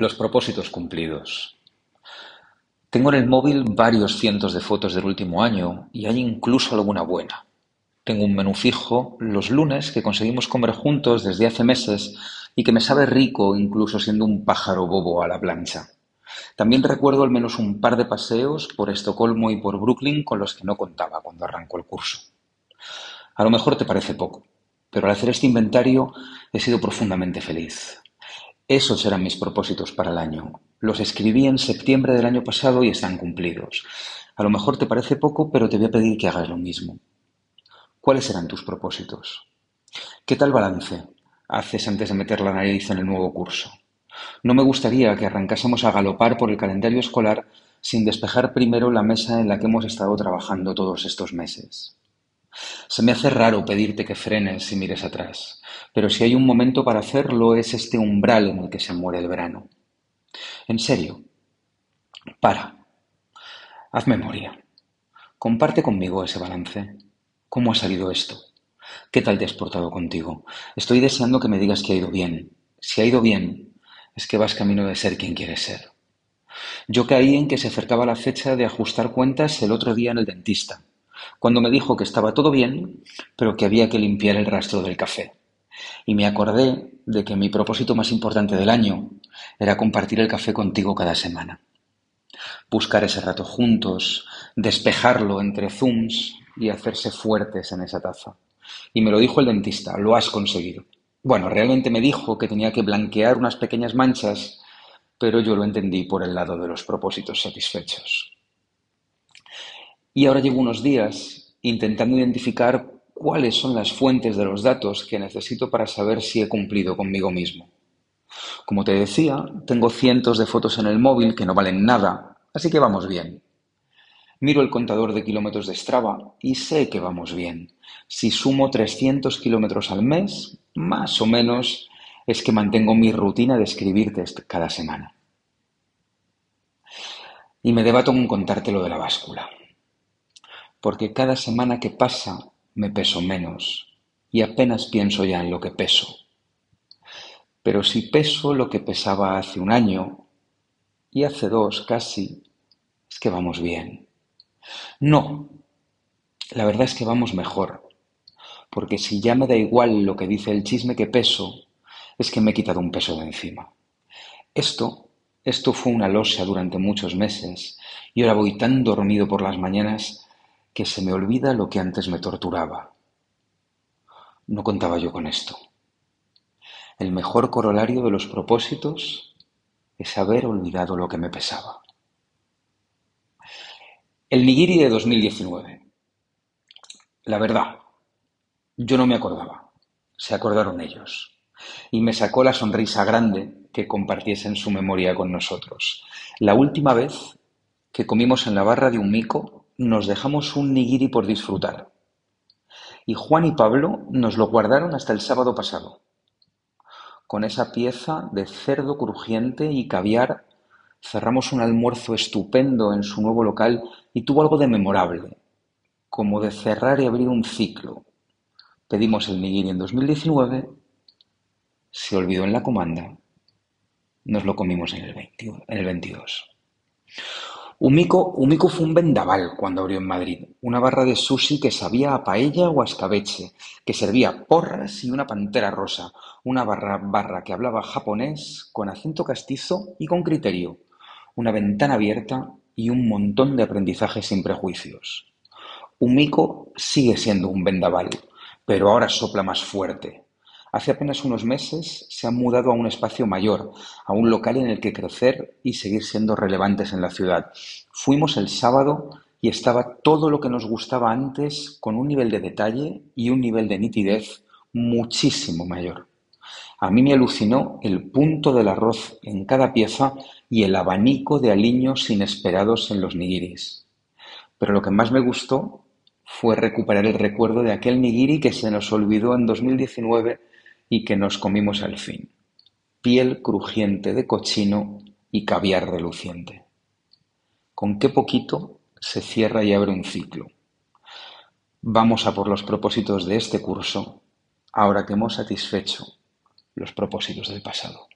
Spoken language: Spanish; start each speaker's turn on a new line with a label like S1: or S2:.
S1: Los propósitos cumplidos. Tengo en el móvil varios cientos de fotos del último año y hay incluso alguna buena. Tengo un menú fijo los lunes que conseguimos comer juntos desde hace meses y que me sabe rico incluso siendo un pájaro bobo a la plancha. También recuerdo al menos un par de paseos por Estocolmo y por Brooklyn con los que no contaba cuando arrancó el curso. A lo mejor te parece poco, pero al hacer este inventario he sido profundamente feliz. Esos eran mis propósitos para el año. Los escribí en septiembre del año pasado y están cumplidos. A lo mejor te parece poco, pero te voy a pedir que hagas lo mismo. ¿Cuáles eran tus propósitos? ¿Qué tal balance haces antes de meter la nariz en el nuevo curso? No me gustaría que arrancásemos a galopar por el calendario escolar sin despejar primero la mesa en la que hemos estado trabajando todos estos meses. Se me hace raro pedirte que frenes y mires atrás, pero si hay un momento para hacerlo es este umbral en el que se muere el verano. En serio, para. Haz memoria. Comparte conmigo ese balance. ¿Cómo ha salido esto? ¿Qué tal te has portado contigo? Estoy deseando que me digas que ha ido bien. Si ha ido bien, es que vas camino de ser quien quieres ser. Yo caí en que se acercaba la fecha de ajustar cuentas el otro día en el dentista cuando me dijo que estaba todo bien, pero que había que limpiar el rastro del café. Y me acordé de que mi propósito más importante del año era compartir el café contigo cada semana. Buscar ese rato juntos, despejarlo entre zooms y hacerse fuertes en esa taza. Y me lo dijo el dentista, lo has conseguido. Bueno, realmente me dijo que tenía que blanquear unas pequeñas manchas, pero yo lo entendí por el lado de los propósitos satisfechos. Y ahora llevo unos días intentando identificar cuáles son las fuentes de los datos que necesito para saber si he cumplido conmigo mismo. Como te decía, tengo cientos de fotos en el móvil que no valen nada, así que vamos bien. Miro el contador de kilómetros de Strava y sé que vamos bien. Si sumo 300 kilómetros al mes, más o menos, es que mantengo mi rutina de escribirte cada semana. Y me debato en contarte lo de la báscula porque cada semana que pasa me peso menos y apenas pienso ya en lo que peso. Pero si peso lo que pesaba hace un año y hace dos casi, es que vamos bien. No, la verdad es que vamos mejor, porque si ya me da igual lo que dice el chisme que peso, es que me he quitado un peso de encima. Esto, esto fue una losa durante muchos meses y ahora voy tan dormido por las mañanas que se me olvida lo que antes me torturaba. No contaba yo con esto. El mejor corolario de los propósitos es haber olvidado lo que me pesaba. El Nigiri de 2019. La verdad, yo no me acordaba. Se acordaron ellos. Y me sacó la sonrisa grande que compartiesen su memoria con nosotros. La última vez que comimos en la barra de un mico nos dejamos un nigiri por disfrutar. Y Juan y Pablo nos lo guardaron hasta el sábado pasado. Con esa pieza de cerdo crujiente y caviar cerramos un almuerzo estupendo en su nuevo local y tuvo algo de memorable, como de cerrar y abrir un ciclo. Pedimos el nigiri en 2019, se olvidó en la comanda, nos lo comimos en el, en el 22. Umiko, fue un vendaval cuando abrió en Madrid, una barra de sushi que sabía a paella o a escabeche, que servía porras y una pantera rosa, una barra, barra que hablaba japonés con acento castizo y con criterio, una ventana abierta y un montón de aprendizaje sin prejuicios. Umiko sigue siendo un vendaval, pero ahora sopla más fuerte, Hace apenas unos meses se han mudado a un espacio mayor, a un local en el que crecer y seguir siendo relevantes en la ciudad. Fuimos el sábado y estaba todo lo que nos gustaba antes con un nivel de detalle y un nivel de nitidez muchísimo mayor. A mí me alucinó el punto del arroz en cada pieza y el abanico de aliños inesperados en los nigiris. Pero lo que más me gustó fue recuperar el recuerdo de aquel nigiri que se nos olvidó en 2019 y que nos comimos al fin, piel crujiente de cochino y caviar reluciente. Con qué poquito se cierra y abre un ciclo. Vamos a por los propósitos de este curso, ahora que hemos satisfecho los propósitos del pasado.